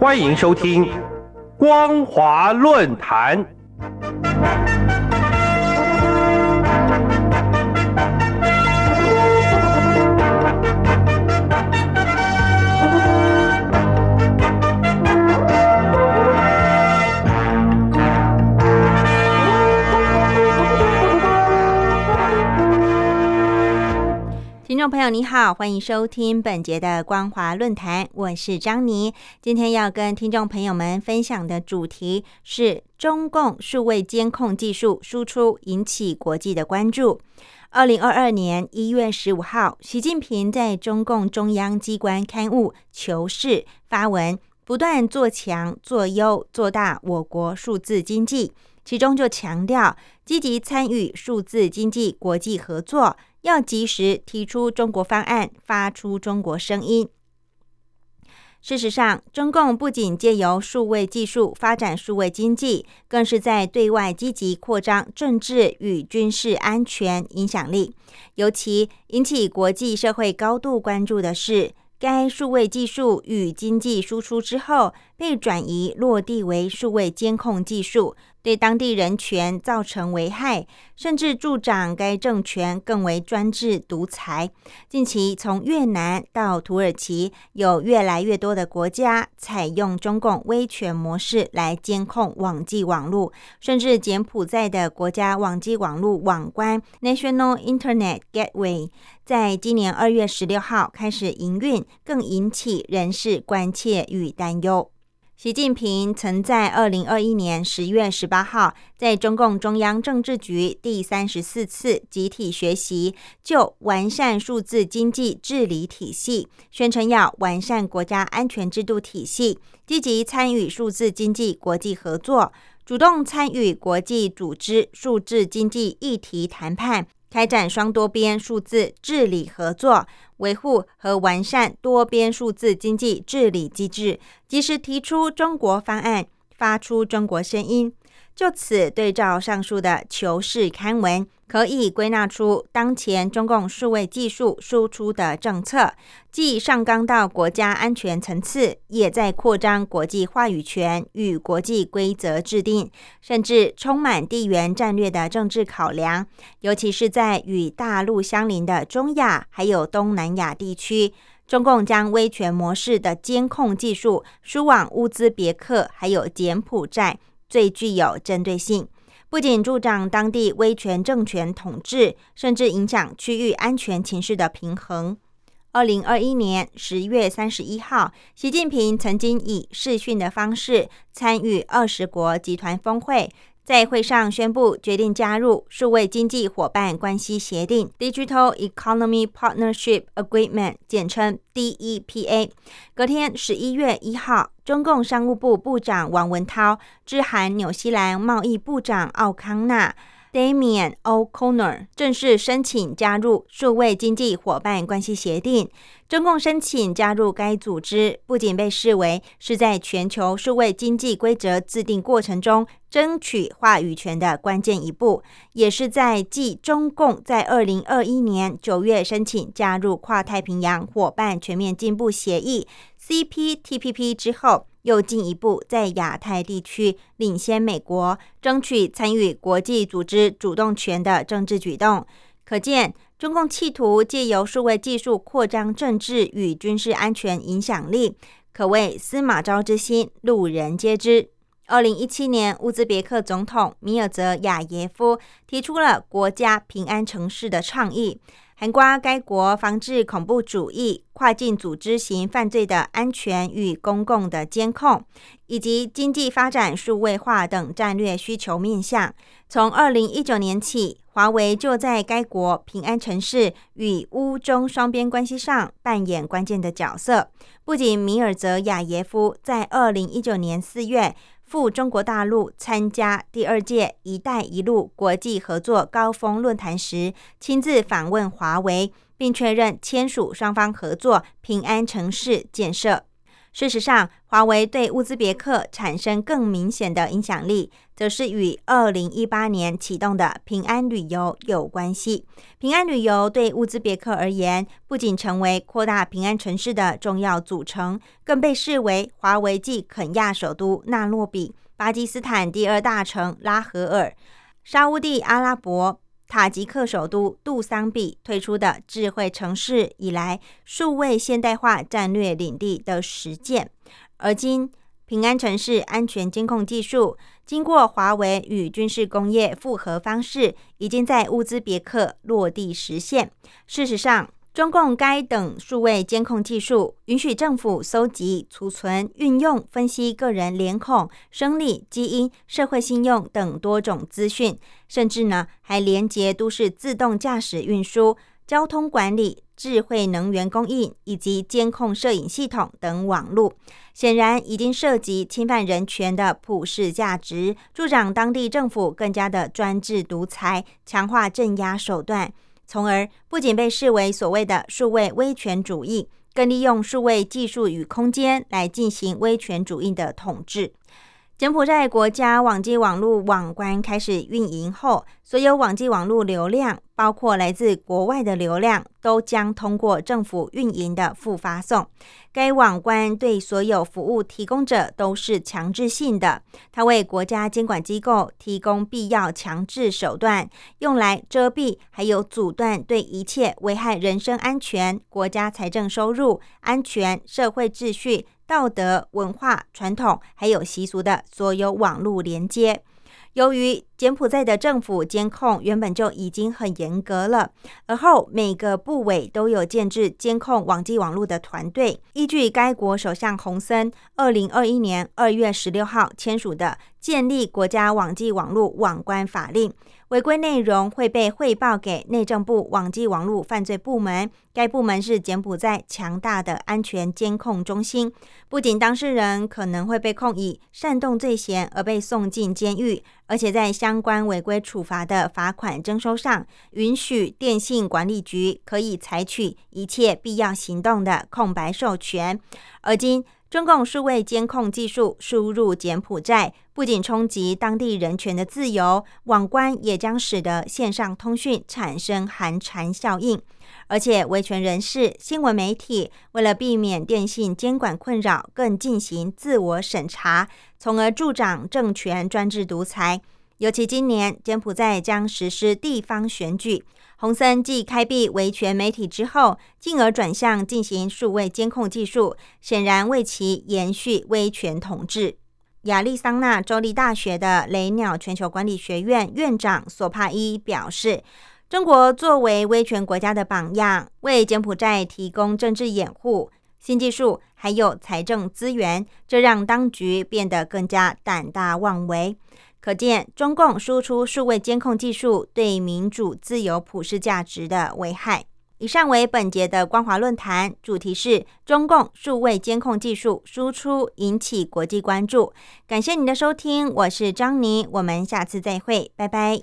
欢迎收听《光华论坛》。听众朋友，你好，欢迎收听本节的光华论坛，我是张妮。今天要跟听众朋友们分享的主题是中共数位监控技术输出引起国际的关注。二零二二年一月十五号，习近平在中共中央机关刊物《求是》发文，不断做强、做优、做大我国数字经济，其中就强调积极参与数字经济国际合作。要及时提出中国方案，发出中国声音。事实上，中共不仅借由数位技术发展数位经济，更是在对外积极扩张政治与军事安全影响力。尤其引起国际社会高度关注的是，该数位技术与经济输出之后，被转移落地为数位监控技术。对当地人权造成危害，甚至助长该政权更为专制独裁。近期，从越南到土耳其，有越来越多的国家采用中共威权模式来监控网际网络，甚至柬埔寨的国家网际网络网关 National Internet Gateway 在今年二月十六号开始营运，更引起人士关切与担忧。习近平曾在二零二一年十月十八号，在中共中央政治局第三十四次集体学习就完善数字经济治理体系，宣称要完善国家安全制度体系，积极参与数字经济国际合作，主动参与国际组织数字经济议题谈判。开展双多边数字治理合作，维护和完善多边数字经济治理机制，及时提出中国方案，发出中国声音。就此对照上述的求是刊文，可以归纳出当前中共数位技术输出的政策，既上纲到国家安全层次，也在扩张国际话语权与国际规则制定，甚至充满地缘战略的政治考量。尤其是在与大陆相邻的中亚还有东南亚地区，中共将威权模式的监控技术输往乌兹别克还有柬埔寨。最具有针对性，不仅助长当地威权政权统治，甚至影响区域安全情势的平衡。二零二一年十月三十一号，习近平曾经以视讯的方式参与二十国集团峰会。在会上宣布决定加入数位经济伙伴关系协定 （Digital Economy Partnership Agreement），简称 DEPA。隔天，十一月一号，中共商务部部长王文涛致函纽西兰贸易部长奥康纳。Damian O'Connor 正式申请加入数位经济伙伴关系协定。中共申请加入该组织，不仅被视为是在全球数位经济规则制定过程中争取话语权的关键一步，也是在继中共在二零二一年九月申请加入跨太平洋伙伴全面进步协议 （CPTPP） 之后。又进一步在亚太地区领先美国，争取参与国际组织主动权的政治举动，可见中共企图借由数位技术扩张政治与军事安全影响力，可谓司马昭之心，路人皆知。二零一七年，乌兹别克总统米尔泽亚耶夫提出了国家平安城市的倡议。涵盖该国防治恐怖主义、跨境组织型犯罪的安全与公共的监控，以及经济发展数位化等战略需求面向。从二零一九年起，华为就在该国平安城市与乌中双边关系上扮演关键的角色。不仅米尔泽亚耶夫在二零一九年四月。赴中国大陆参加第二届“一带一路”国际合作高峰论坛时，亲自访问华为，并确认签署双方合作平安城市建设。事实上，华为对乌兹别克产生更明显的影响力，则是与二零一八年启动的平安旅游有关系。平安旅游对乌兹别克而言，不仅成为扩大平安城市的重要组成，更被视为华为继肯亚首都纳洛比、巴基斯坦第二大城拉合尔、沙乌地阿拉伯。塔吉克首都杜桑比推出的智慧城市以来，数位现代化战略领地的实践。而今，平安城市安全监控技术经过华为与军事工业复合方式，已经在乌兹别克落地实现。事实上，中共该等数位监控技术，允许政府搜集、储存、运用、分析个人脸孔、生理、基因、社会信用等多种资讯，甚至呢还连接都市自动驾驶运输、交通管理、智慧能源供应以及监控摄影系统等网络。显然，已经涉及侵犯人权的普世价值，助长当地政府更加的专制独裁，强化镇压手段。从而不仅被视为所谓的数位威权主义，更利用数位技术与空间来进行威权主义的统治。柬埔寨国家网际网络网关开始运营后，所有网际网络流量，包括来自国外的流量，都将通过政府运营的复发送。该网关对所有服务提供者都是强制性的，它为国家监管机构提供必要强制手段，用来遮蔽还有阻断对一切危害人身安全、国家财政收入、安全、社会秩序。道德、文化、传统还有习俗的所有网络连接，由于柬埔寨的政府监控原本就已经很严格了，而后每个部委都有建制监控网际网络的团队。依据该国首相洪森二零二一年二月十六号签署的建立国家网际网络网关法令。违规内容会被汇报给内政部网际网络犯罪部门，该部门是柬埔寨强大的安全监控中心。不仅当事人可能会被控以煽动罪嫌而被送进监狱，而且在相相关违规处罚的罚款征收上，允许电信管理局可以采取一切必要行动的空白授权。而今。中共数位监控技术输入柬埔寨，不仅冲击当地人权的自由，网关也将使得线上通讯产生寒蝉效应。而且，维权人士、新闻媒体为了避免电信监管困扰，更进行自我审查，从而助长政权专制独裁。尤其今年，柬埔寨将实施地方选举。洪森继开闭维权媒体之后，进而转向进行数位监控技术，显然为其延续威权统治。亚利桑那州立大学的雷鸟全球管理学院院长索帕伊表示：“中国作为威权国家的榜样，为柬埔寨提供政治掩护、新技术还有财政资源，这让当局变得更加胆大妄为。”可见，中共输出数位监控技术对民主、自由、普世价值的危害。以上为本节的光华论坛，主题是中共数位监控技术输出引起国际关注。感谢您的收听，我是张妮，我们下次再会，拜拜。